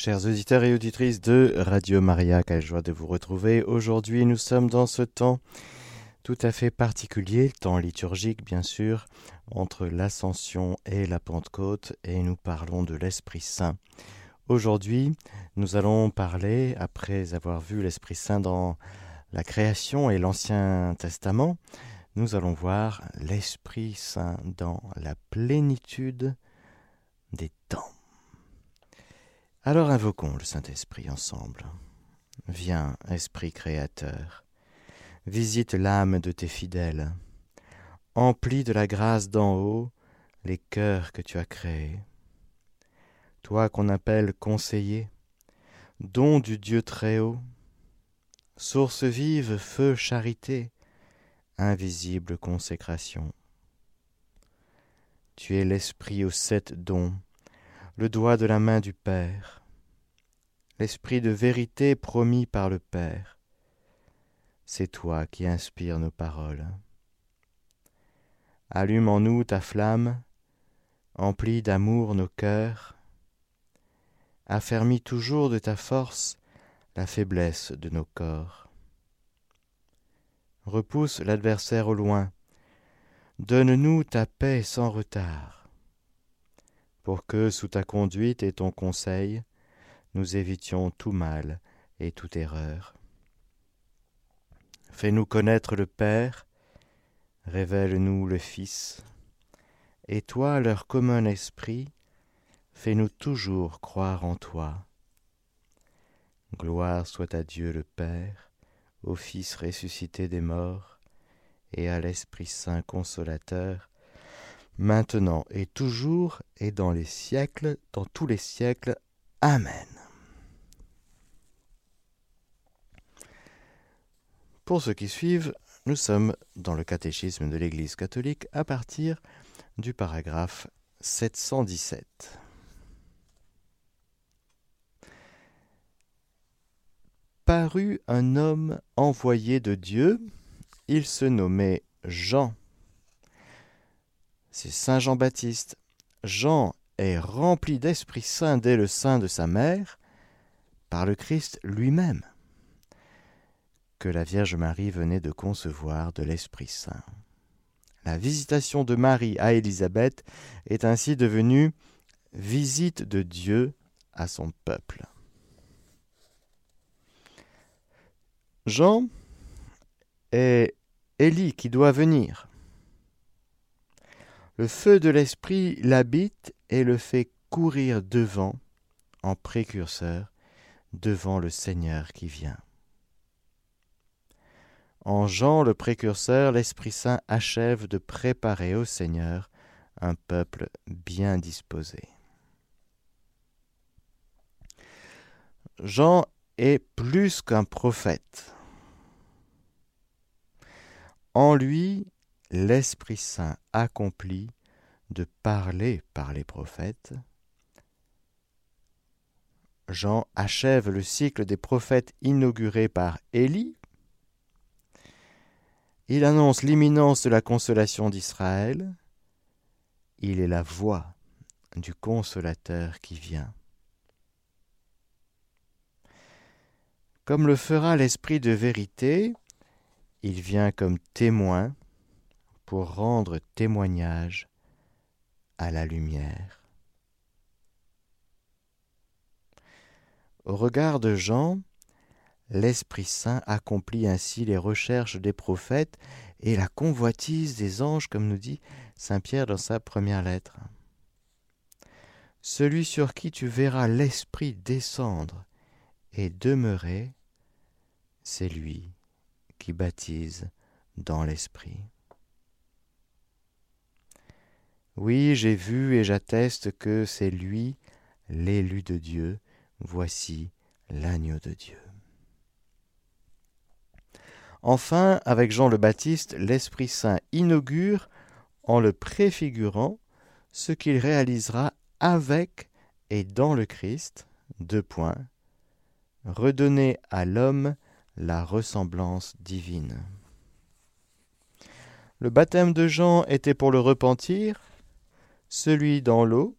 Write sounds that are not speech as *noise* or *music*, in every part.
Chers auditeurs et auditrices de Radio Maria, quelle joie de vous retrouver. Aujourd'hui, nous sommes dans ce temps tout à fait particulier, temps liturgique bien sûr, entre l'Ascension et la Pentecôte, et nous parlons de l'Esprit Saint. Aujourd'hui, nous allons parler, après avoir vu l'Esprit Saint dans la création et l'Ancien Testament, nous allons voir l'Esprit Saint dans la plénitude des temps. Alors invoquons le Saint-Esprit ensemble. Viens, Esprit Créateur, visite l'âme de tes fidèles, emplis de la grâce d'en haut les cœurs que tu as créés. Toi qu'on appelle conseiller, don du Dieu Très-Haut, source vive, feu, charité, invisible consécration. Tu es l'Esprit aux sept dons, le doigt de la main du Père, l'Esprit de vérité promis par le Père. C'est toi qui inspires nos paroles. Allume en nous ta flamme, emplis d'amour nos cœurs, affermis toujours de ta force la faiblesse de nos corps. Repousse l'adversaire au loin, donne-nous ta paix sans retard pour que, sous ta conduite et ton conseil, nous évitions tout mal et toute erreur. Fais-nous connaître le Père, révèle-nous le Fils, et toi, leur commun esprit, fais-nous toujours croire en toi. Gloire soit à Dieu le Père, au Fils ressuscité des morts, et à l'Esprit Saint consolateur, maintenant et toujours et dans les siècles, dans tous les siècles. Amen. Pour ceux qui suivent, nous sommes dans le catéchisme de l'Église catholique à partir du paragraphe 717. Parut un homme envoyé de Dieu, il se nommait Jean c'est Saint Jean-Baptiste. Jean est rempli d'Esprit Saint dès le sein de sa mère, par le Christ lui-même, que la Vierge Marie venait de concevoir de l'Esprit Saint. La visitation de Marie à Élisabeth est ainsi devenue visite de Dieu à son peuple. Jean est Élie qui doit venir. Le feu de l'esprit l'habite et le fait courir devant, en précurseur, devant le Seigneur qui vient. En Jean le précurseur, l'Esprit Saint achève de préparer au Seigneur un peuple bien disposé. Jean est plus qu'un prophète. En lui, l'Esprit Saint accomplit de parler par les prophètes. Jean achève le cycle des prophètes inauguré par Élie. Il annonce l'imminence de la consolation d'Israël. Il est la voix du consolateur qui vient. Comme le fera l'Esprit de vérité, il vient comme témoin pour rendre témoignage à la lumière. Au regard de Jean, l'Esprit Saint accomplit ainsi les recherches des prophètes et la convoitise des anges, comme nous dit Saint Pierre dans sa première lettre. Celui sur qui tu verras l'Esprit descendre et demeurer, c'est lui qui baptise dans l'Esprit. Oui, j'ai vu et j'atteste que c'est lui, l'élu de Dieu, voici l'agneau de Dieu. Enfin, avec Jean le Baptiste, l'Esprit Saint inaugure, en le préfigurant, ce qu'il réalisera avec et dans le Christ, deux points, redonner à l'homme la ressemblance divine. Le baptême de Jean était pour le repentir, celui dans l'eau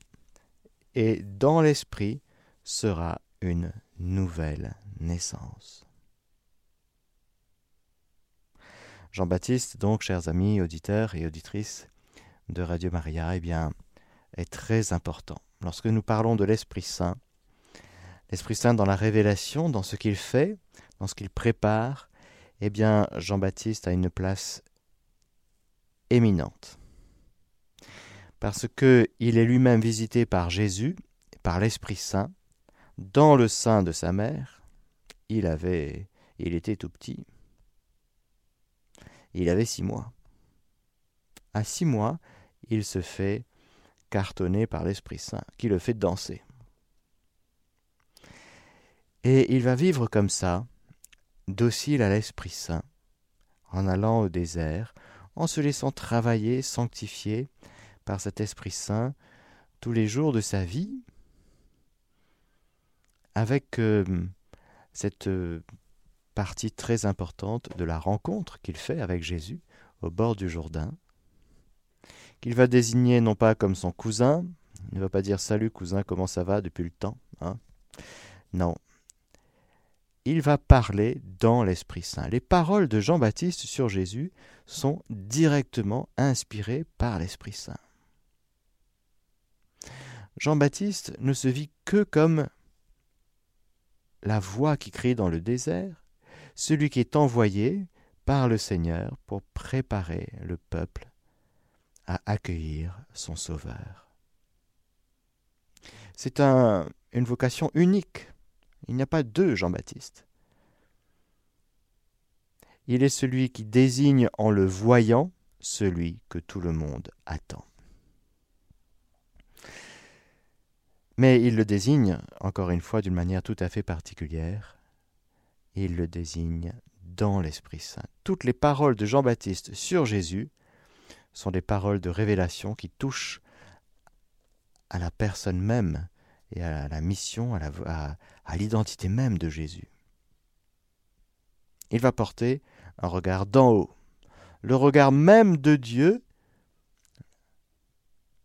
et dans l'esprit sera une nouvelle naissance. Jean-Baptiste, donc, chers amis, auditeurs et auditrices de Radio Maria, eh bien, est très important. Lorsque nous parlons de l'Esprit Saint, l'Esprit Saint dans la révélation, dans ce qu'il fait, dans ce qu'il prépare, eh bien, Jean-Baptiste a une place éminente. Parce qu'il est lui-même visité par Jésus, par l'Esprit Saint, dans le sein de sa mère. Il avait, il était tout petit. Il avait six mois. À six mois, il se fait cartonner par l'Esprit Saint, qui le fait danser. Et il va vivre comme ça, docile à l'Esprit Saint, en allant au désert, en se laissant travailler, sanctifier par cet Esprit Saint tous les jours de sa vie, avec euh, cette euh, partie très importante de la rencontre qu'il fait avec Jésus au bord du Jourdain, qu'il va désigner non pas comme son cousin, il ne va pas dire Salut cousin, comment ça va depuis le temps hein Non. Il va parler dans l'Esprit Saint. Les paroles de Jean-Baptiste sur Jésus sont directement inspirées par l'Esprit Saint. Jean-Baptiste ne se vit que comme la voix qui crie dans le désert, celui qui est envoyé par le Seigneur pour préparer le peuple à accueillir son Sauveur. C'est un, une vocation unique. Il n'y a pas deux Jean-Baptiste. Il est celui qui désigne en le voyant celui que tout le monde attend. Mais il le désigne, encore une fois, d'une manière tout à fait particulière. Il le désigne dans l'Esprit Saint. Toutes les paroles de Jean-Baptiste sur Jésus sont des paroles de révélation qui touchent à la personne même et à la mission, à l'identité même de Jésus. Il va porter un regard d'en haut, le regard même de Dieu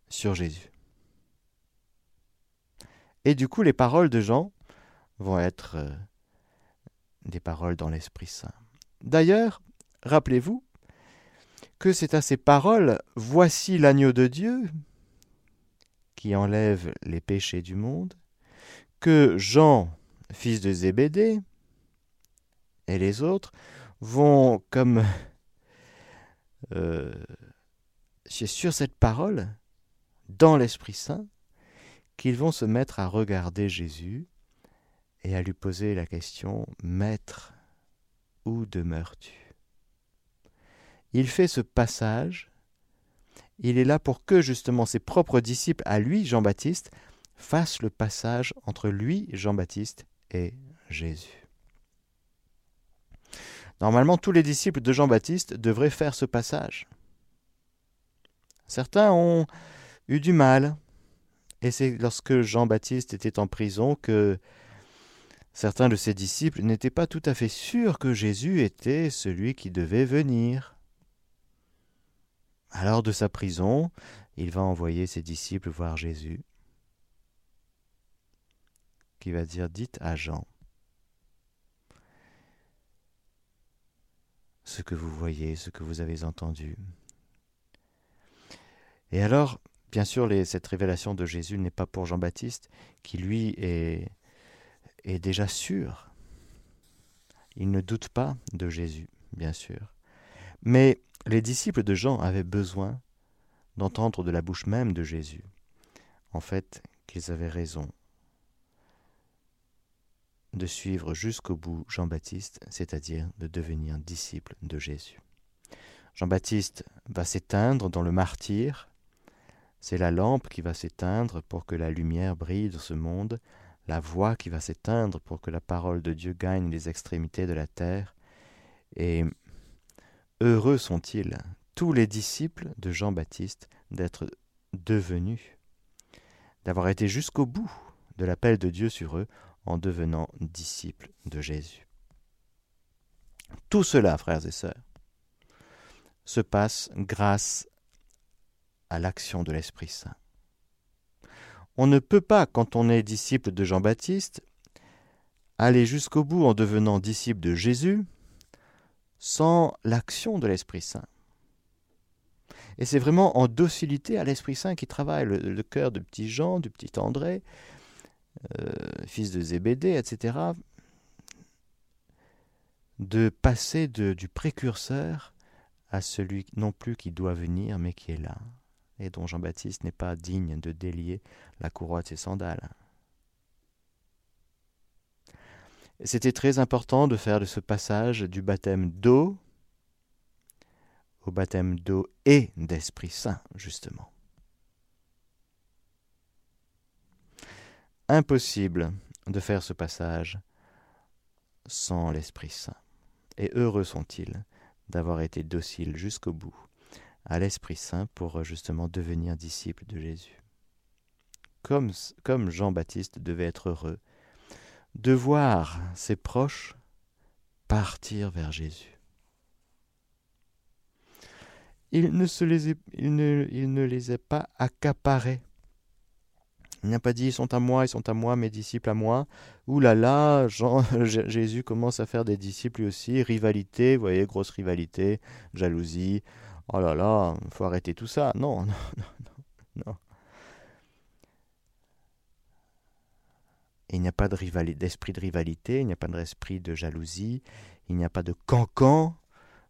sur Jésus. Et du coup, les paroles de Jean vont être euh, des paroles dans l'Esprit Saint. D'ailleurs, rappelez-vous, que c'est à ces paroles Voici l'agneau de Dieu qui enlève les péchés du monde, que Jean, fils de Zébédée, et les autres vont comme euh, sur cette parole, dans l'Esprit Saint, qu'ils vont se mettre à regarder Jésus et à lui poser la question Maître, où demeures-tu? Il fait ce passage, il est là pour que justement ses propres disciples, à lui, Jean-Baptiste, fassent le passage entre lui, Jean-Baptiste, et Jésus. Normalement, tous les disciples de Jean-Baptiste devraient faire ce passage. Certains ont eu du mal, et c'est lorsque Jean-Baptiste était en prison que certains de ses disciples n'étaient pas tout à fait sûrs que Jésus était celui qui devait venir. Alors de sa prison, il va envoyer ses disciples voir Jésus, qui va dire Dites à Jean ce que vous voyez, ce que vous avez entendu. Et alors, bien sûr, cette révélation de Jésus n'est pas pour Jean-Baptiste, qui lui est, est déjà sûr. Il ne doute pas de Jésus, bien sûr. Mais les disciples de Jean avaient besoin d'entendre de la bouche même de Jésus, en fait, qu'ils avaient raison de suivre jusqu'au bout Jean-Baptiste, c'est-à-dire de devenir disciple de Jésus. Jean-Baptiste va s'éteindre dans le martyr, c'est la lampe qui va s'éteindre pour que la lumière brille dans ce monde, la voix qui va s'éteindre pour que la parole de Dieu gagne les extrémités de la terre, et Heureux sont-ils, tous les disciples de Jean-Baptiste, d'être devenus, d'avoir été jusqu'au bout de l'appel de Dieu sur eux en devenant disciples de Jésus. Tout cela, frères et sœurs, se passe grâce à l'action de l'Esprit Saint. On ne peut pas, quand on est disciple de Jean-Baptiste, aller jusqu'au bout en devenant disciple de Jésus sans l'action de l'Esprit Saint. Et c'est vraiment en docilité à l'Esprit Saint qui travaille le, cœur de petit Jean, du petit André, euh, fils de Zébédée, etc., de passer du précurseur à celui non plus qui doit venir, mais qui est là, et dont Jean-Baptiste n'est pas digne de délier la courroie de ses sandales. C'était très important de faire de ce passage du baptême d'eau au baptême d'eau et d'Esprit Saint, justement. Impossible de faire ce passage sans l'Esprit Saint. Et heureux sont-ils d'avoir été dociles jusqu'au bout à l'Esprit Saint pour justement devenir disciples de Jésus. Comme, comme Jean-Baptiste devait être heureux de voir ses proches partir vers Jésus. Il ne, se les, il ne, il ne les a pas accaparés. Il n'a pas dit ils sont à moi, ils sont à moi, mes disciples à moi. Ouh là là, Jean, *laughs* Jésus commence à faire des disciples lui aussi. Rivalité, vous voyez, grosse rivalité, jalousie. Oh là là, il faut arrêter tout ça. Non, *laughs* non, non, non. il n'y a pas d'esprit de, rivalité, il n'y a pas d'esprit de jalousie, il n'y a pas de cancan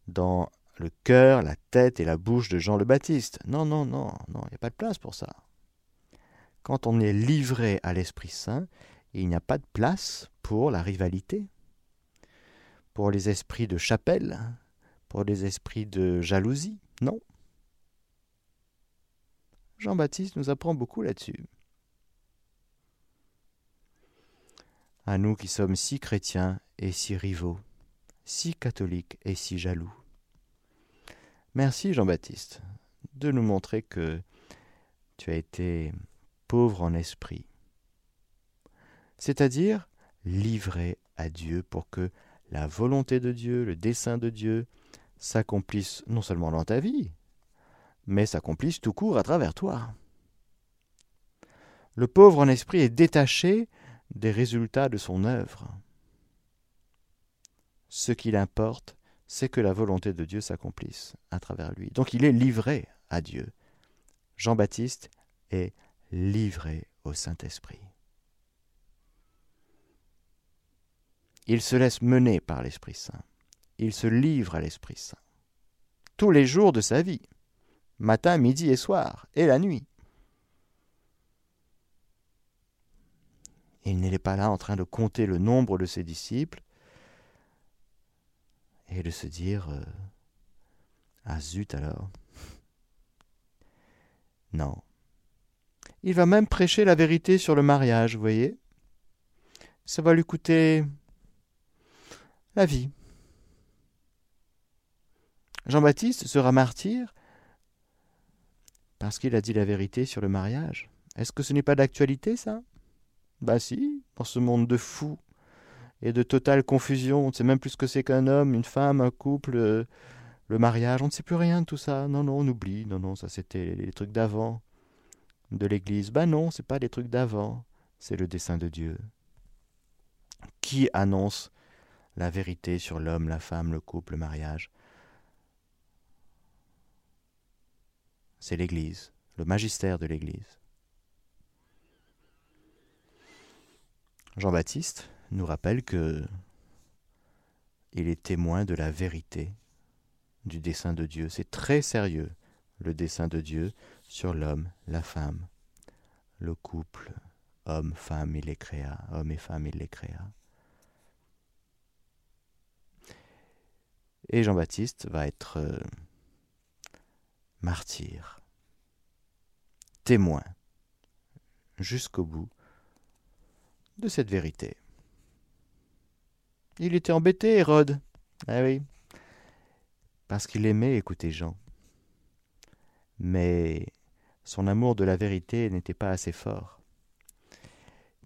dans le cœur, la tête et la bouche de Jean le Baptiste. Non, non, non, non, il n'y a pas de place pour ça. Quand on est livré à l'Esprit Saint, il n'y a pas de place pour la rivalité, pour les esprits de chapelle, pour les esprits de jalousie. Non. Jean-Baptiste nous apprend beaucoup là-dessus. à nous qui sommes si chrétiens et si rivaux, si catholiques et si jaloux. Merci Jean-Baptiste de nous montrer que tu as été pauvre en esprit, c'est-à-dire livré à Dieu pour que la volonté de Dieu, le dessein de Dieu, s'accomplisse non seulement dans ta vie, mais s'accomplisse tout court à travers toi. Le pauvre en esprit est détaché des résultats de son œuvre. Ce qu'il importe, c'est que la volonté de Dieu s'accomplisse à travers lui. Donc il est livré à Dieu. Jean-Baptiste est livré au Saint-Esprit. Il se laisse mener par l'Esprit Saint. Il se livre à l'Esprit Saint. Tous les jours de sa vie, matin, midi et soir, et la nuit. il n'est pas là en train de compter le nombre de ses disciples et de se dire euh, Ah zut alors Non. Il va même prêcher la vérité sur le mariage, voyez Ça va lui coûter la vie. Jean-Baptiste sera martyr parce qu'il a dit la vérité sur le mariage. Est-ce que ce n'est pas d'actualité, ça? Bah si, dans ce monde de fous et de totale confusion, on ne sait même plus ce que c'est qu'un homme, une femme, un couple, euh, le mariage, on ne sait plus rien de tout ça. Non, non, on oublie. Non, non, ça c'était les trucs d'avant de l'Église. Bah non, c'est pas les trucs d'avant, c'est le dessein de Dieu. Qui annonce la vérité sur l'homme, la femme, le couple, le mariage C'est l'Église, le magistère de l'Église. Jean-Baptiste nous rappelle que il est témoin de la vérité du dessein de Dieu. C'est très sérieux, le dessein de Dieu sur l'homme, la femme, le couple, homme, femme, il les créa, homme et femme, il les créa. Et Jean-Baptiste va être euh, martyr, témoin, jusqu'au bout de cette vérité. Il était embêté, Hérode. Ah oui. Parce qu'il aimait écouter Jean. Mais son amour de la vérité n'était pas assez fort.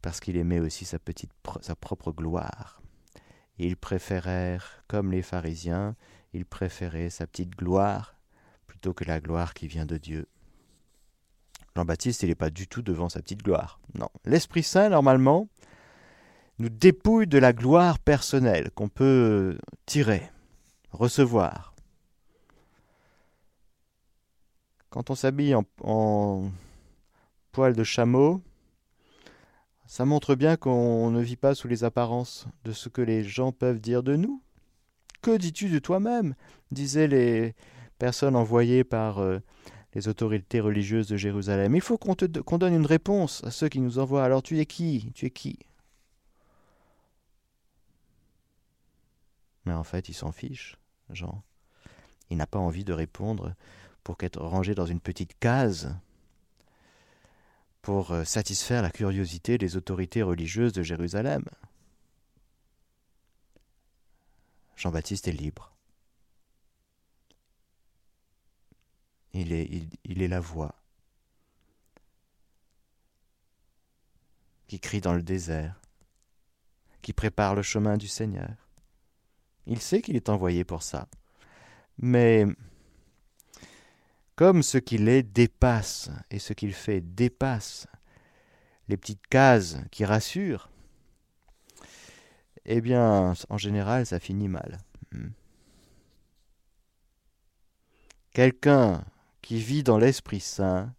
Parce qu'il aimait aussi sa propre gloire. Il préférait, comme les pharisiens, il préférait sa petite gloire plutôt que la gloire qui vient de Dieu. Jean-Baptiste, il n'est pas du tout devant sa petite gloire. Non. L'Esprit Saint, normalement, nous dépouille de la gloire personnelle qu'on peut tirer, recevoir. Quand on s'habille en, en poil de chameau, ça montre bien qu'on ne vit pas sous les apparences de ce que les gens peuvent dire de nous. Que dis-tu de toi-même? Disaient les personnes envoyées par euh, les autorités religieuses de Jérusalem. Il faut qu'on qu'on donne une réponse à ceux qui nous envoient. Alors tu es qui? Tu es qui? Mais en fait, il s'en fiche, Jean. Il n'a pas envie de répondre pour qu'être rangé dans une petite case pour euh, satisfaire la curiosité des autorités religieuses de Jérusalem. Jean-Baptiste est libre. Il est, la voix qui crie dans le désert, qui prépare le chemin du Seigneur. Il sait qu'il est envoyé pour ça. Mais comme ce qu'il est dépasse et ce qu'il fait dépasse les petites cases qui rassurent, eh bien, en général, ça finit mal. Hmm. Quelqu'un qui vit dans l'Esprit Saint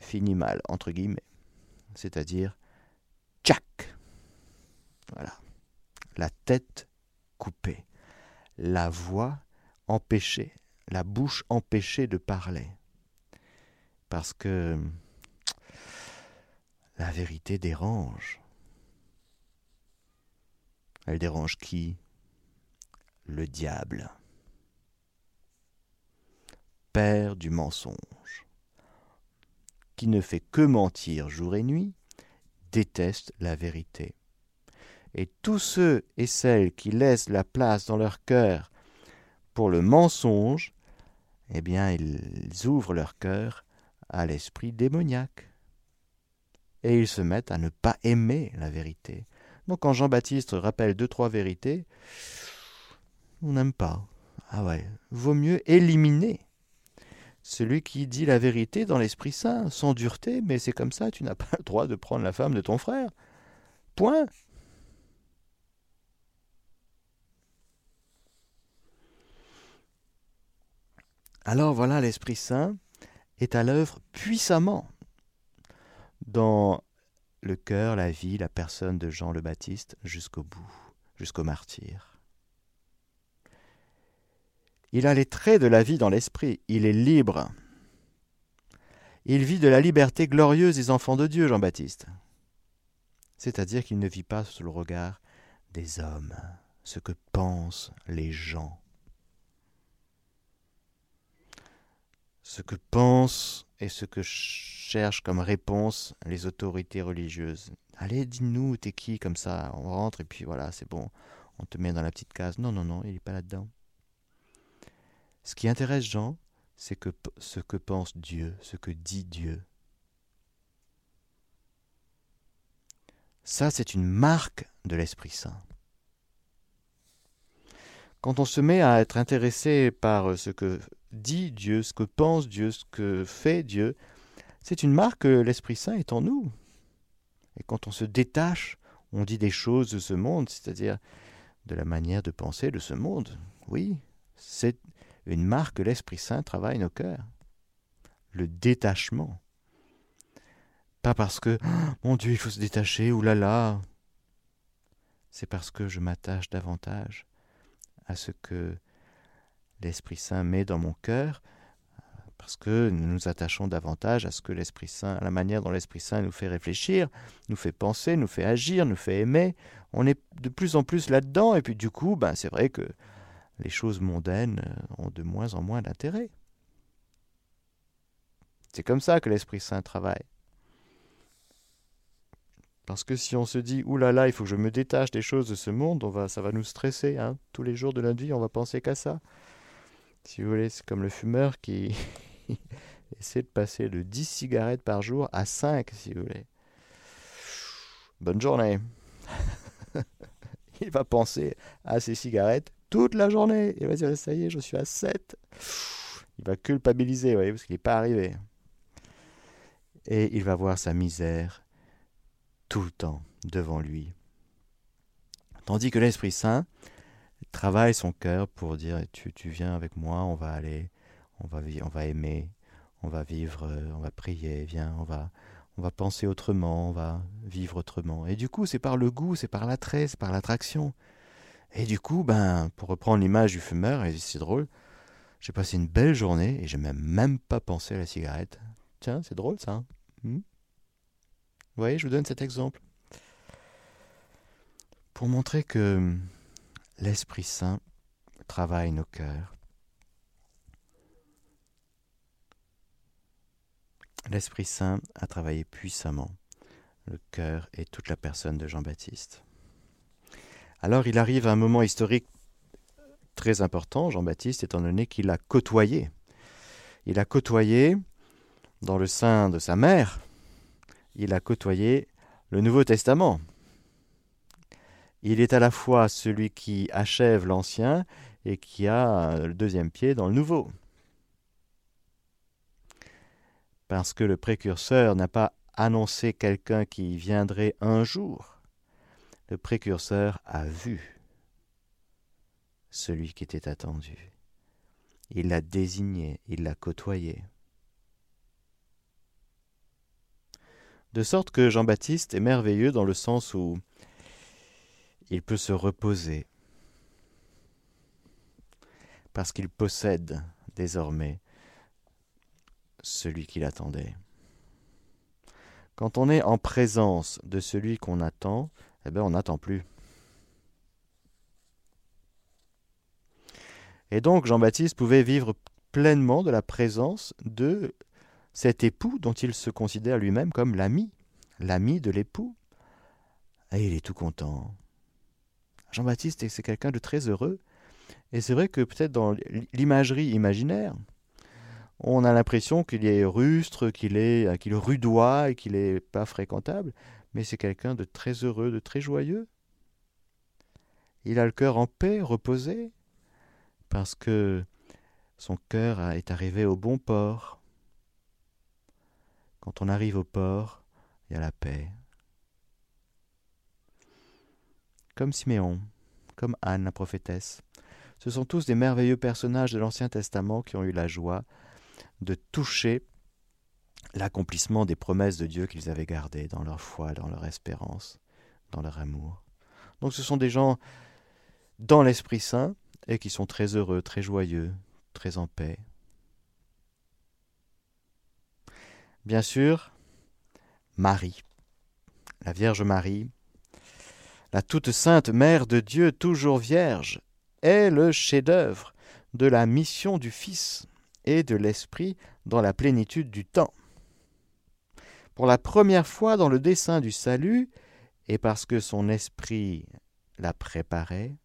finit mal, entre guillemets. C'est-à-dire, tchac Voilà. La tête coupée. La voix empêché, la bouche empêchée de parler. Parce que la vérité dérange. Elle dérange qui? Le diable. Père du mensonge, qui ne fait que mentir jour et nuit, déteste la vérité. Et tous ceux et celles qui laissent la place dans leur cœur pour le mensonge, eh bien, ils ouvrent leur cœur à l'esprit démoniaque. Et ils se mettent à ne pas aimer la vérité. Donc quand Jean-Baptiste rappelle deux, trois vérités, on n'aime pas. Ah ouais, vaut mieux éliminer celui qui dit la vérité dans l'Esprit Saint, sans dureté, mais c'est comme ça, tu n'as pas le droit de prendre la femme de ton frère. Point. Alors voilà, l'Esprit Saint est à l'œuvre puissamment dans le cœur, la vie, la personne de Jean le Baptiste jusqu'au bout, jusqu'au martyr. Il a les traits de la vie dans l'esprit, il est libre. Il vit de la liberté glorieuse des enfants de Dieu, Jean-Baptiste. C'est-à-dire qu'il ne vit pas sous le regard des hommes, ce que pensent les gens. ce que pensent et ce que cherchent comme réponse les autorités religieuses. Allez, dis-nous, t'es qui comme ça? On rentre et puis voilà, c'est bon, on te met dans la petite case. Non, non, non, il n'est pas là-dedans. Ce qui intéresse Jean, c'est ce que pense Dieu, ce que dit Dieu. Ça, c'est une marque de l'Esprit Saint. Quand on se met à être intéressé par ce que dit Dieu, ce que pense Dieu, ce que fait Dieu, c'est une marque que l'Esprit Saint est en nous. Et quand on se détache, on dit des choses de ce monde, c'est-à-dire de la manière de penser de ce monde. Oui, c'est une marque que l'Esprit Saint travaille nos cœurs. Le détachement. Pas parce que, oh, mon Dieu, il faut se détacher, oulala. Là. C'est parce que je m'attache davantage à ce que l'Esprit Saint met dans mon cœur, parce que nous nous attachons davantage à ce que l'Esprit Saint, à la manière dont l'Esprit Saint nous fait réfléchir, nous fait penser, nous fait agir, nous fait aimer. On est de plus en plus là-dedans, et puis du coup, ben, c'est vrai que les choses mondaines ont de moins en moins d'intérêt. C'est comme ça que l'Esprit Saint travaille. Parce que si on se dit oulala, là là, il faut que je me détache des choses de ce monde, on va, ça va nous stresser. Hein. Tous les jours de notre vie, on va penser qu'à ça. Si vous voulez, c'est comme le fumeur qui *laughs* essaie de passer de 10 cigarettes par jour à 5, si vous voulez. Bonne journée. *laughs* il va penser à ses cigarettes toute la journée. Il va dire, ça y est, je suis à 7. Il va culpabiliser, vous voyez, parce qu'il n'est pas arrivé. Et il va voir sa misère tout le temps devant lui. Tandis que l'Esprit Saint travaille son cœur pour dire tu, viens avec moi, on va aller, on va, on va aimer, on va vivre, on va prier, viens, on va, on va penser autrement, on va vivre autrement. Et du coup, c'est par le goût, c'est par l'attrait, c'est par l'attraction. Et du coup, ben, pour reprendre l'image du fumeur, et c'est drôle, j'ai passé une belle journée et je n'ai même pas pensé à la cigarette. Tiens, c'est drôle ça. Hein hmm vous voyez, je vous donne cet exemple. Pour montrer que l'Esprit Saint travaille nos cœurs. L'Esprit Saint a travaillé puissamment le cœur et toute la personne de Jean-Baptiste. Alors il arrive un moment historique très important, Jean-Baptiste, étant donné qu'il a côtoyé. Il a côtoyé dans le sein de sa mère, il a côtoyé le Nouveau Testament. Il est à la fois celui qui achève l'Ancien et qui a le deuxième pied dans le Nouveau. Parce que le précurseur n'a pas annoncé quelqu'un qui viendrait un jour. Le précurseur a vu celui qui était attendu. Il l'a désigné, il l'a côtoyé. De sorte que Jean-Baptiste est merveilleux dans le sens où il peut se reposer, parce qu'il possède désormais celui qui l'attendait. Quand on est en présence de celui qu'on attend, eh bien on n'attend plus. Et donc Jean-Baptiste pouvait vivre pleinement de la présence de cet époux dont il se considère lui-même comme l'ami, l'ami de l'époux. Et il est tout content. Jean-Baptiste, c'est quelqu'un de très heureux. Et c'est vrai que peut-être dans l'imagerie imaginaire, on a l'impression qu'il est rustre, qu'il est qu'il rudois et qu'il n'est pas fréquentable, mais c'est quelqu'un de très heureux, de très joyeux. Il a le cœur en paix, reposé, parce que son cœur est arrivé au bon port. Quand on arrive au port, il y a la paix. Comme Siméon, comme Anne la prophétesse. Ce sont tous des merveilleux personnages de l'Ancien Testament qui ont eu la joie de toucher l'accomplissement des promesses de Dieu qu'ils avaient gardées dans leur foi, dans leur espérance, dans leur amour. Donc ce sont des gens dans l'Esprit Saint et qui sont très heureux, très joyeux, très en paix. Bien sûr, Marie, la Vierge Marie, la toute sainte Mère de Dieu, toujours vierge, est le chef-d'œuvre de la mission du Fils et de l'Esprit dans la plénitude du temps. Pour la première fois dans le dessein du salut, et parce que son esprit la préparait,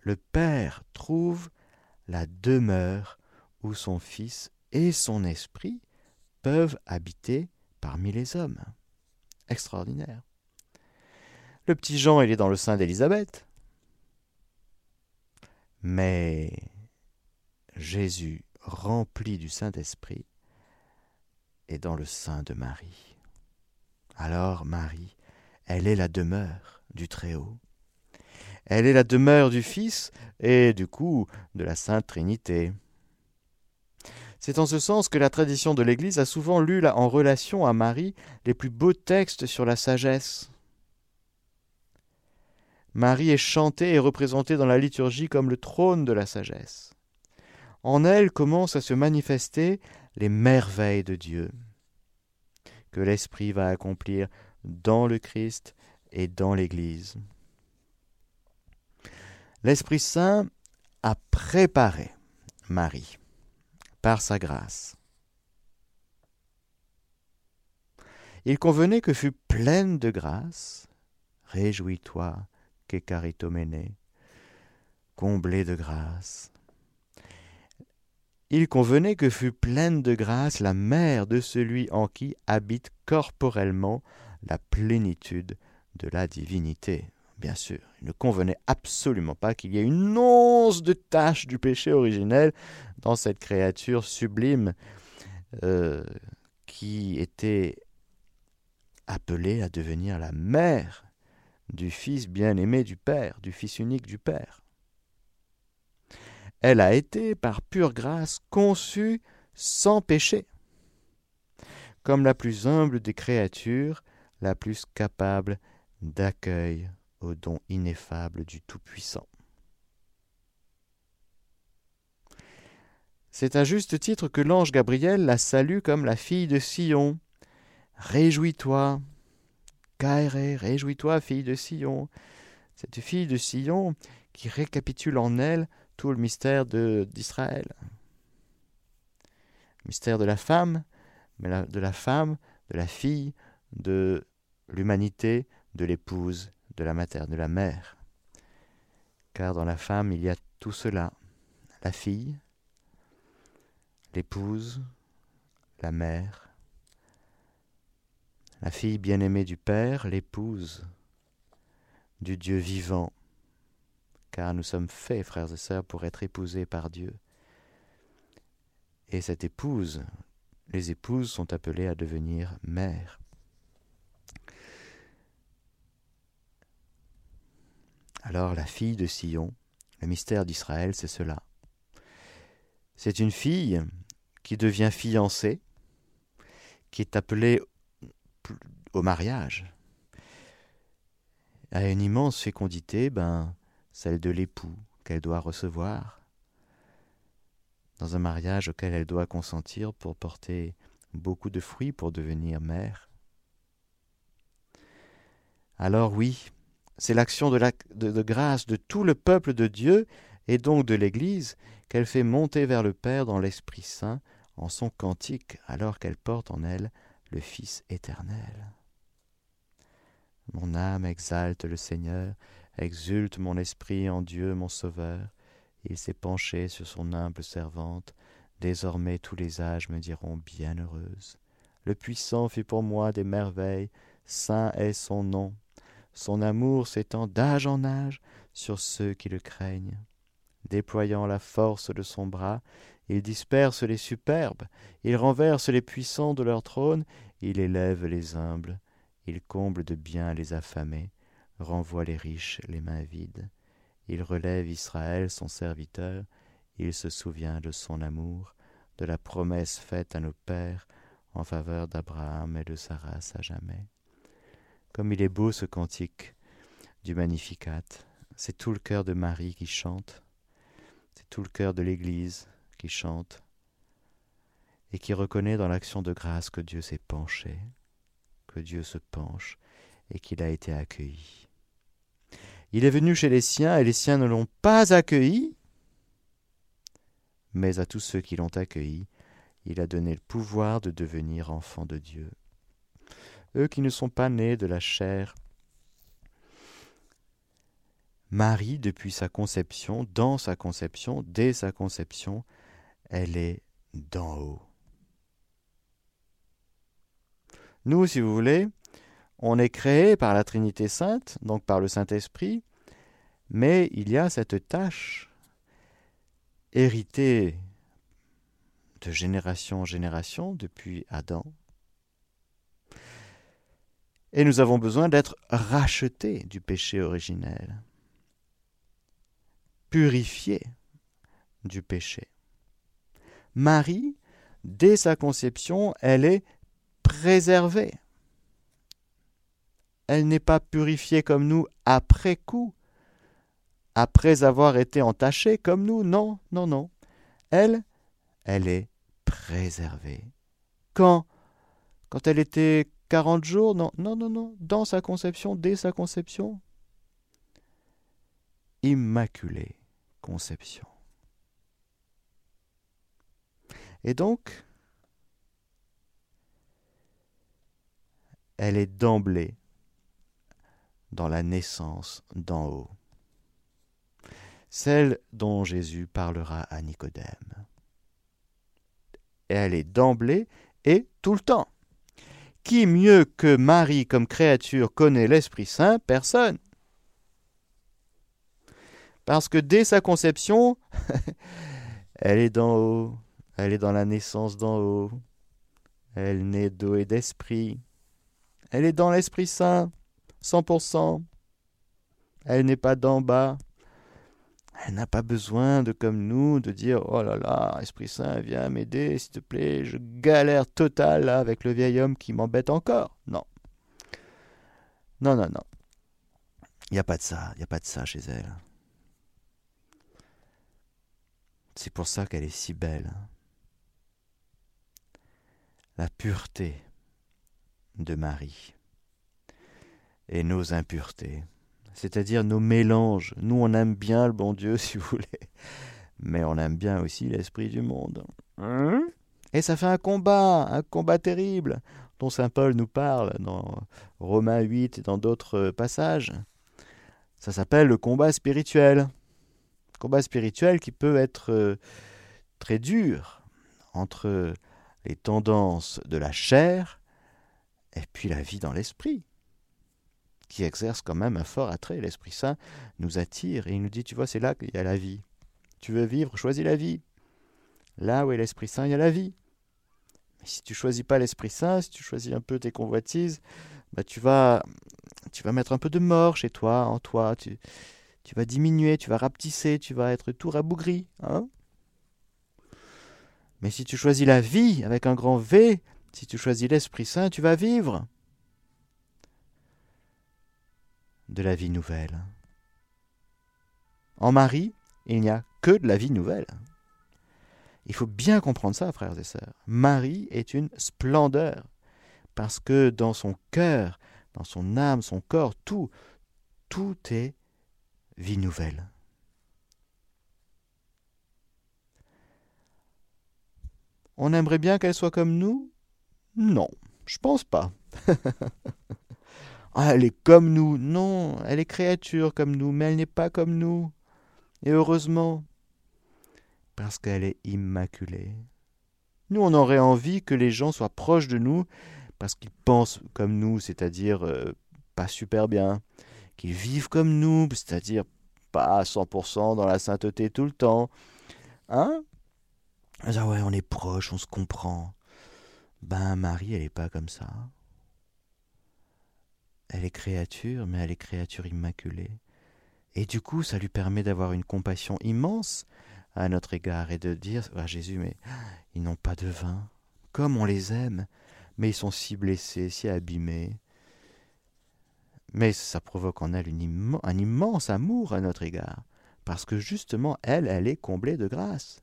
le Père trouve la demeure où son Fils et son esprit peuvent habiter parmi les hommes. Extraordinaire. Le petit Jean, il est dans le sein d'Élisabeth. Mais Jésus, rempli du Saint-Esprit, dans le sein de Marie. Alors Marie, elle est la demeure du Très-Haut. Elle est la demeure du Fils et du coup de la Sainte Trinité. C'est en ce sens que la tradition de l'Église a souvent lu en relation à Marie les plus beaux textes sur la sagesse. Marie est chantée et représentée dans la liturgie comme le trône de la sagesse. En elle commencent à se manifester les merveilles de Dieu, que l'Esprit va accomplir dans le Christ et dans l'Église. L'Esprit Saint a préparé Marie par sa grâce. Il convenait que fût pleine de grâce, réjouis-toi, qu'Ekaritomene, comblée de grâce. Il convenait que fût pleine de grâce la mère de celui en qui habite corporellement la plénitude de la divinité. Bien sûr, il ne convenait absolument pas qu'il y ait une once de tache du péché originel dans cette créature sublime euh, qui était appelée à devenir la mère du Fils bien-aimé du Père, du Fils unique du Père. Elle a été, par pure grâce, conçue sans péché, comme la plus humble des créatures, la plus capable d'accueil au don ineffable du Tout-Puissant. C'est à juste titre que l'ange Gabriel la salue comme la fille de Sion. Réjouis-toi, Kaere, réjouis-toi, fille de Sion. Cette fille de Sion qui récapitule en elle le mystère d'Israël. Mystère de la femme, de la femme, de la fille, de l'humanité, de l'épouse, de la materne, de la mère. Car dans la femme, il y a tout cela. La fille, l'épouse, la mère, la fille bien-aimée du Père, l'épouse du Dieu vivant, car nous sommes faits, frères et sœurs, pour être épousés par Dieu. Et cette épouse, les épouses sont appelées à devenir mères. Alors la fille de Sion, le mystère d'Israël, c'est cela. C'est une fille qui devient fiancée, qui est appelée au mariage, à une immense fécondité, ben, celle de l'époux qu'elle doit recevoir, dans un mariage auquel elle doit consentir pour porter beaucoup de fruits pour devenir mère. Alors oui, c'est l'action de, grâce de tout le peuple de Dieu et donc de l'Église qu'elle fait monter vers le Père dans l'Esprit Saint en son cantique alors qu'elle porte en elle le Fils éternel. Mon âme exalte le Seigneur, exulte mon esprit en Dieu mon Sauveur. Il s'est penché sur son humble servante. Désormais tous les âges me diront bienheureuse. Le puissant fit pour moi des merveilles, saint est son nom. Son amour s'étend d'âge en âge sur ceux qui le craignent. Déployant la force de son bras, il disperse les superbes, il renverse les puissants de leur trône, il élève les humbles, il comble de bien les affamés, renvoie les riches les mains vides. Il relève Israël son serviteur, il se souvient de son amour, de la promesse faite à nos pères en faveur d'Abraham et de sa race à jamais. Comme il est beau ce cantique du Magnificat, c'est tout le cœur de Marie qui chante, c'est tout le cœur de l'Église qui chante et qui reconnaît dans l'action de grâce que Dieu s'est penché, que Dieu se penche et qu'il a été accueilli. Il est venu chez les siens et les siens ne l'ont pas accueilli, mais à tous ceux qui l'ont accueilli, il a donné le pouvoir de devenir enfants de Dieu. Eux qui ne sont pas nés de la chair. Marie, depuis sa conception, dans sa conception, dès sa conception, elle est d'en haut. Nous, si vous voulez, on est créé par la Trinité sainte, donc par le Saint-Esprit, mais il y a cette tâche héritée de génération en génération depuis Adam. Et nous avons besoin d'être rachetés du péché originel, purifiés du péché. Marie, dès sa conception, elle est préservée. Elle n'est pas purifiée comme nous après coup, après avoir été entachée comme nous. Non, non, non. Elle, elle est préservée. Quand Quand elle était 40 jours Non, non, non, non. Dans sa conception, dès sa conception. Immaculée conception. Et donc, elle est d'emblée dans la naissance d'en haut, celle dont Jésus parlera à Nicodème. Elle est d'emblée et tout le temps. Qui mieux que Marie comme créature connaît l'Esprit Saint Personne. Parce que dès sa conception, *laughs* elle est d'en haut, elle est dans la naissance d'en haut. Elle naît d'eau et d'esprit. Elle est dans l'Esprit Saint, 100%. Elle n'est pas d'en bas. Elle n'a pas besoin de, comme nous, de dire Oh là là, Esprit Saint, viens m'aider, s'il te plaît, je galère total avec le vieil homme qui m'embête encore. Non. Non, non, non. Il n'y a pas de ça, il n'y a pas de ça chez elle. C'est pour ça qu'elle est si belle. La pureté de Marie et nos impuretés c'est-à-dire nos mélanges. Nous, on aime bien le bon Dieu, *laughs* si vous voulez, mais on aime bien aussi l'esprit du monde. Hein? Et ça fait un combat, un combat terrible, dont Saint Paul nous parle dans Romains 8 et dans d'autres passages. Ça s'appelle le combat spirituel. Combat spirituel qui peut être euh, très dur entre les tendances de la chair et puis la vie dans l'esprit qui exerce quand même un fort attrait. L'Esprit Saint nous attire et il nous dit, tu vois, c'est là qu'il y a la vie. Tu veux vivre, choisis la vie. Là où est l'Esprit Saint, il y a la vie. Mais si tu choisis pas l'Esprit Saint, si tu choisis un peu tes convoitises, bah tu vas, tu vas mettre un peu de mort chez toi, en toi. Tu, tu vas diminuer, tu vas rapetisser, tu vas être tout rabougri. Hein Mais si tu choisis la vie avec un grand V, si tu choisis l'Esprit Saint, tu vas vivre. De la vie nouvelle. En Marie, il n'y a que de la vie nouvelle. Il faut bien comprendre ça, frères et sœurs. Marie est une splendeur, parce que dans son cœur, dans son âme, son corps, tout, tout est vie nouvelle. On aimerait bien qu'elle soit comme nous? Non, je pense pas. *laughs* Ah, elle est comme nous. Non, elle est créature comme nous, mais elle n'est pas comme nous. Et heureusement, parce qu'elle est immaculée. Nous, on aurait envie que les gens soient proches de nous parce qu'ils pensent comme nous, c'est-à-dire euh, pas super bien, qu'ils vivent comme nous, c'est-à-dire pas à 100% dans la sainteté tout le temps. Hein? Ah ouais, on est proches, on se comprend. Ben, Marie, elle n'est pas comme ça. Elle est créature, mais elle est créature immaculée. Et du coup, ça lui permet d'avoir une compassion immense à notre égard et de dire à Jésus, mais ils n'ont pas de vin, comme on les aime, mais ils sont si blessés, si abîmés. Mais ça provoque en elle un immense amour à notre égard, parce que justement, elle, elle est comblée de grâce.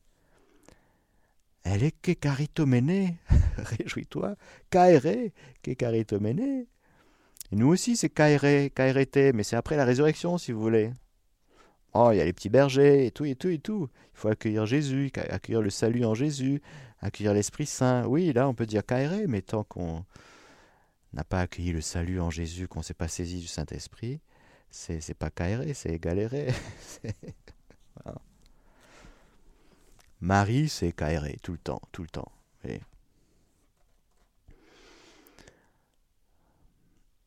Elle est kékaritomene, *laughs* réjouis-toi, kaere, kékaritomene, et nous aussi, c'est KRT, mais c'est après la résurrection, si vous voulez. Oh, il y a les petits bergers, et tout, et tout, et tout. Il faut accueillir Jésus, accueillir le salut en Jésus, accueillir l'Esprit Saint. Oui, là, on peut dire KRT, mais tant qu'on n'a pas accueilli le salut en Jésus, qu'on ne s'est pas saisi du Saint-Esprit, c'est, c'est pas KRT, c'est galéré. *laughs* Marie, c'est KRT, tout le temps, tout le temps.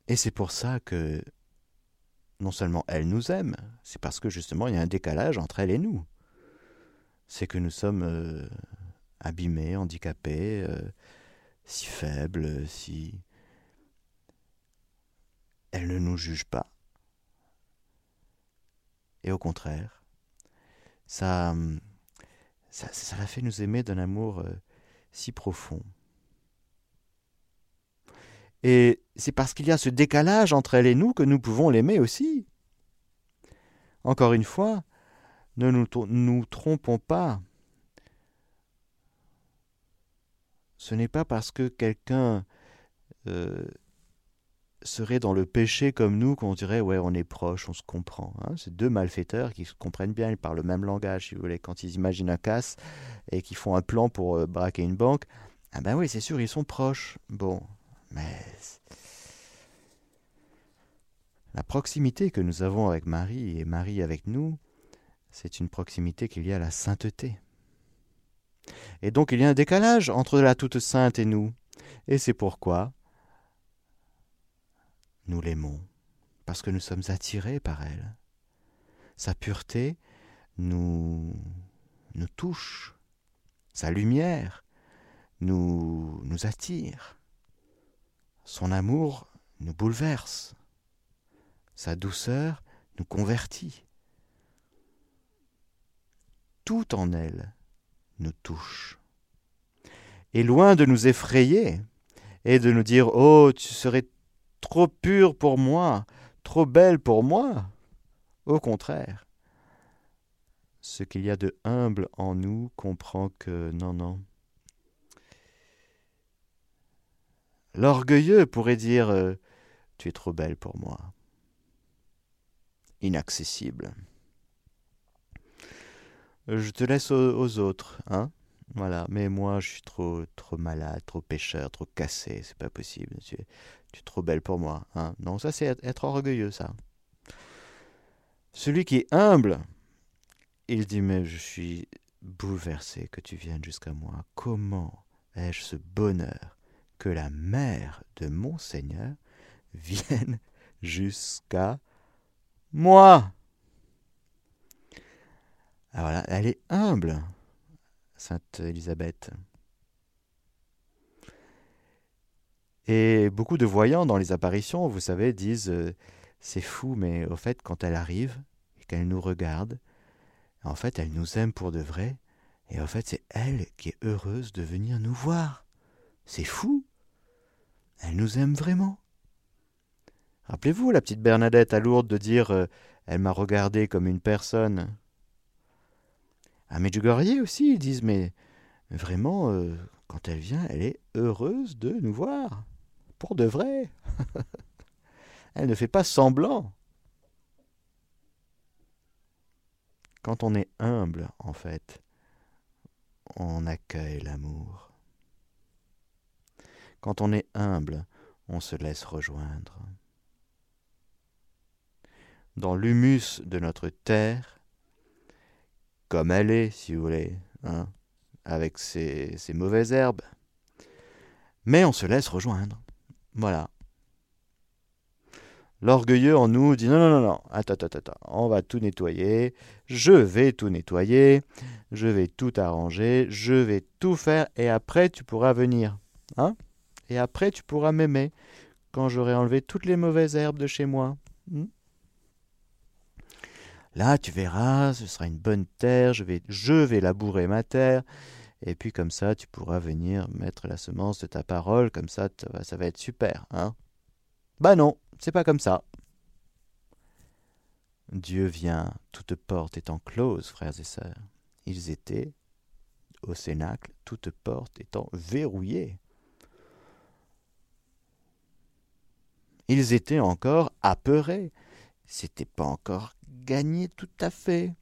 Et c'est pour ça que non seulement elle nous aime, c'est parce que justement il y a un décalage entre elle et nous. C'est que nous sommes euh, abîmés, handicapés, euh, si faibles, si... Elle ne nous juge pas. Et au contraire, ça, ça, ça la fait nous aimer d'un amour euh, si profond. Et c'est parce qu'il y a ce décalage entre elle et nous que nous pouvons l'aimer aussi. Encore une fois, ne nous, trompons pas. Ce n'est pas parce que quelqu'un euh, serait dans le péché comme nous qu'on dirait ouais on est proche, on se comprend. Hein. C'est deux malfaiteurs qui se comprennent bien, ils parlent le même langage si vous voulez. Quand ils imaginent un casse et qu'ils font un plan pour euh, braquer une banque, ah ben oui c'est sûr ils sont proches. Bon, mais la proximité que nous avons avec Marie et Marie avec nous, c'est une proximité qu'il y a à la sainteté. Et donc il y a un décalage entre la toute sainte et nous. Et c'est pourquoi nous l'aimons, parce que nous sommes attirés par elle. Sa pureté nous, nous touche, sa lumière nous, nous attire. Son amour nous bouleverse. Sa douceur nous convertit. Tout en elle nous touche. Et loin de nous effrayer et de nous dire Oh, tu serais trop pure pour moi, trop belle pour moi, au contraire, ce qu'il y a de humble en nous comprend que non, non. L'orgueilleux pourrait dire euh, Tu es trop belle pour moi. Inaccessible. Je te laisse aux, autres, hein Voilà, mais moi je suis trop trop malade, trop pécheur, trop cassé, c'est pas possible. Tu es, tu es trop belle pour moi, hein Non, ça c'est être orgueilleux, ça. Celui qui est humble, il dit Mais je suis bouleversé que tu viennes jusqu'à moi. Comment ai-je ce bonheur? Que la mère de mon Seigneur vienne jusqu'à moi Alors ah, là, elle est humble, Sainte Élisabeth. Et beaucoup de voyants dans les apparitions, vous savez, disent euh, c'est fou, mais au fait, quand elle arrive et qu'elle nous regarde, en fait, elle nous aime pour de vrai, et en fait, c'est elle qui est heureuse de venir nous voir. C'est fou. Elle nous aime vraiment. Rappelez-vous la petite Bernadette à Lourdes de dire euh, Elle m'a regardé comme une personne. À Medjugorje aussi, ils disent Mais vraiment, euh, quand elle vient, elle est heureuse de nous voir. Pour de vrai. *laughs* Elle ne fait pas semblant. Quand on est humble, en fait, on accueille l'amour. Quand on est humble, on se laisse rejoindre. Dans l'humus de notre terre, comme elle est, si vous voulez, hein, avec ses, ses mauvaises herbes, mais on se laisse rejoindre. Voilà. L'orgueilleux en nous dit non, non, non, non, attends, attends, attends, on va tout nettoyer, je vais tout nettoyer, je vais tout arranger, je vais tout faire, et après tu pourras venir. Hein Et après tu pourras m'aimer, quand j'aurai enlevé toutes les mauvaises herbes de chez moi. Hmm? Là, tu verras, ce sera une bonne terre, je vais, labourer ma terre, et puis comme ça, tu pourras venir mettre la semence de ta parole, comme ça, ça va être super, hein Bah non, c'est pas comme ça. Dieu vient, toute porte étant close, frères et sœurs. Ils étaient au cénacle, toute porte étant verrouillée. Ils étaient encore apeurés. C'était pas encore gagné tout à fait.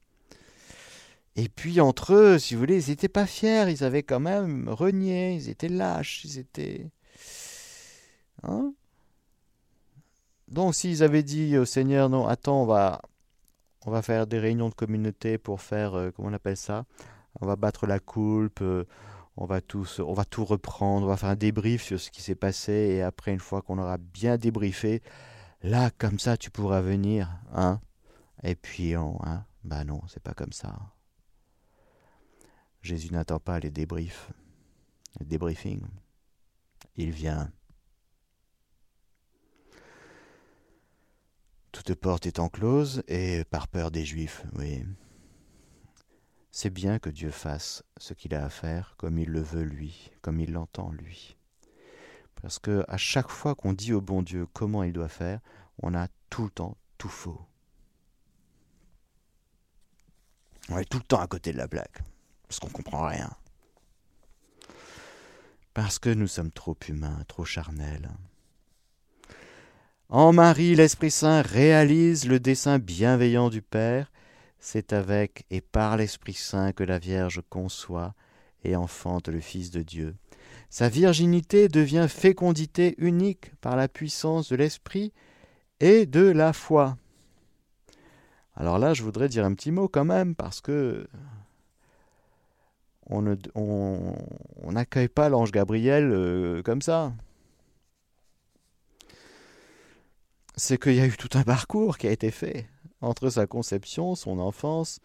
Et puis entre eux, si vous voulez, ils n'étaient pas fiers, ils avaient quand même renié, ils étaient lâches, ils étaient... Hein? Donc s'ils avaient dit au Seigneur, non, attends, on va, on va faire des réunions de communauté pour faire, euh, comment on appelle ça? On va battre la coulpe, euh, on, va tout reprendre, on va faire un débrief sur ce qui s'est passé, et après, une fois qu'on aura bien débriefé, là, comme ça, tu pourras venir, hein Et puis, on, hein Bah non, c'est pas comme ça. Jésus n'attend pas les débriefs, les débriefings. Il vient Toute porte étant close, et par peur des Juifs, oui. C'est bien que Dieu fasse ce qu'il a à faire comme il le veut lui, comme il l'entend lui. Parce que à chaque fois qu'on dit au bon Dieu comment il doit faire, on a tout le temps tout faux. On est tout le temps à côté de la blague, parce qu'on comprend rien. Parce que nous sommes trop humains, trop charnels. En Marie, l'Esprit Saint réalise le dessein bienveillant du Père. C'est avec et par l'Esprit Saint que la Vierge conçoit et enfante le Fils de Dieu. Sa virginité devient fécondité unique par la puissance de l'Esprit et de la foi. Alors là, je voudrais dire un petit mot quand même, parce que on n'accueille pas l'ange Gabriel euh, comme ça. c'est qu'il y a eu tout un parcours qui a été fait entre sa conception, son enfance,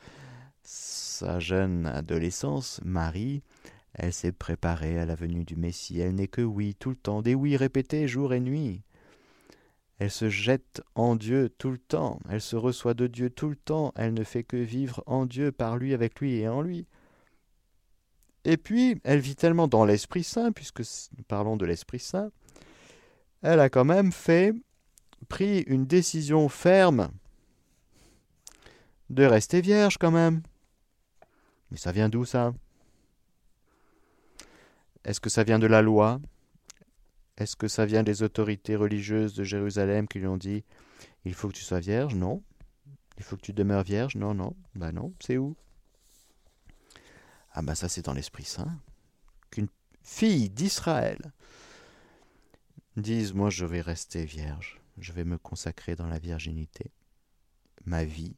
sa jeune adolescence. Marie, elle s'est préparée à la venue du Messie. Elle n'est que oui tout le temps, des oui répétés jour et nuit. Elle se jette en Dieu tout le temps, elle se reçoit de Dieu tout le temps, elle ne fait que vivre en Dieu, par lui, avec lui et en lui. Et puis, elle vit tellement dans l'Esprit Saint, puisque nous parlons de l'Esprit Saint, elle a quand même fait, pris une décision ferme de rester vierge quand même. Mais ça vient d'où ça? Est-ce que ça vient de la loi? Est-ce que ça vient des autorités religieuses de Jérusalem qui lui ont dit il faut que tu sois vierge? Non. Il faut que tu demeures vierge? Non, non. Ben non, c'est où? Ah ben ça c'est dans l'Esprit Saint. Qu'une fille d'Israël dise moi je vais rester vierge, je vais me consacrer dans la virginité. Ma vie,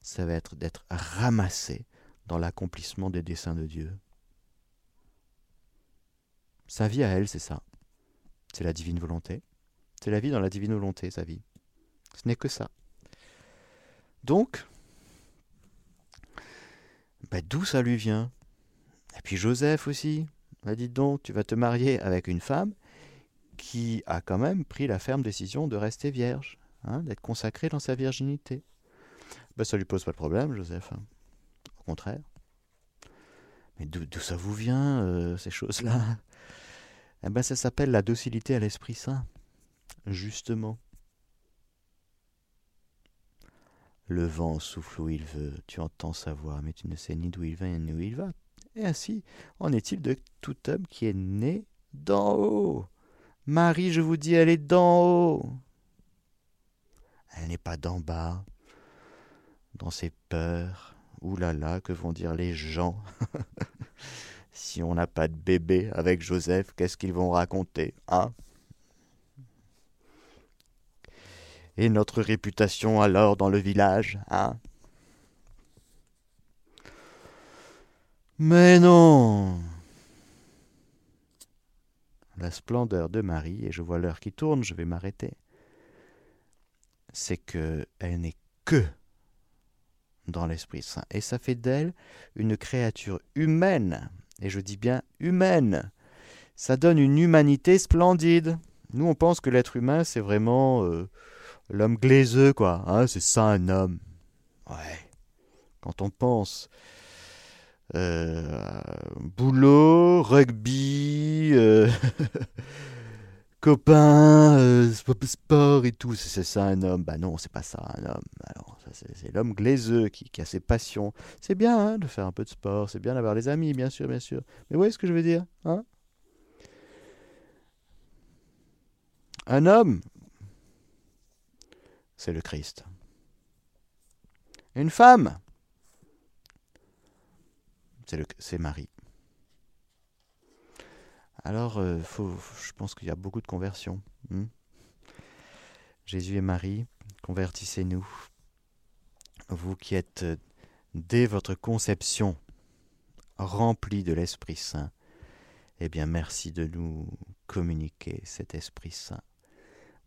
ça va être d'être ramassée dans l'accomplissement des desseins de Dieu. Sa vie à elle, c'est ça. C'est la divine volonté. C'est la vie dans la divine volonté, sa vie. Ce n'est que ça. Donc, bah, d'où ça lui vient? Et puis Joseph aussi. Bah, dit donc, tu vas te marier avec une femme qui a quand même pris la ferme décision de rester vierge, hein, d'être consacrée dans sa virginité. Ben, ça lui pose pas de problème, Joseph. Hein. Au contraire. Mais d'où ça vous vient, euh, ces choses-là? Eh ben, ça s'appelle la docilité à l'Esprit Saint, justement. Le vent souffle où il veut, tu entends sa voix, mais tu ne sais ni d'où il vient ni où il va. Et ainsi en est-il de tout homme qui est né d'en haut? Marie, je vous dis, elle est d'en haut. Elle n'est pas d'en bas, dans ses peurs. Ouh là là, que vont dire les gens? *laughs* Si on n'a pas de bébé avec Joseph, qu'est-ce qu'ils vont raconter Hein? Et notre réputation alors dans le village Hein? Mais non! La splendeur de Marie, et je vois l'heure qui tourne, je vais m'arrêter, c'est que elle n'est que dans l'Esprit Saint. Et ça fait d'elle une créature humaine et je dis bien humaine. Ça donne une humanité splendide. Nous, on pense que l'être humain, c'est vraiment euh, l'homme glaiseux, quoi. Hein, c'est ça un homme. Ouais. Quand on pense euh, boulot, rugby, euh, *laughs* copain, euh, sport et tout, c'est ça un homme. Bah non, c'est pas ça un homme. Alors, c'est l'homme glaiseux qui, a ses passions. C'est bien hein, de faire un peu de sport, c'est bien d'avoir des amis, bien sûr, bien sûr. Mais vous voyez ce que je veux dire hein? Un homme, c'est le Christ. Une femme, c'est Marie. Alors, euh, je pense qu'il y a beaucoup de conversions. Hmm. Jésus et Marie, convertissez-nous. Vous qui êtes, euh, dès votre conception, remplis de l'Esprit Saint, eh bien merci de nous communiquer cet Esprit Saint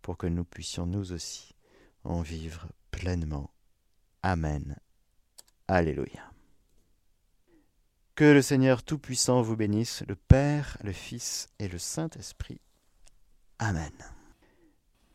pour que nous puissions nous aussi en vivre pleinement. Amen. Alléluia. Que le Seigneur Tout-Puissant vous bénisse, le Père, le Fils et le Saint-Esprit. Amen.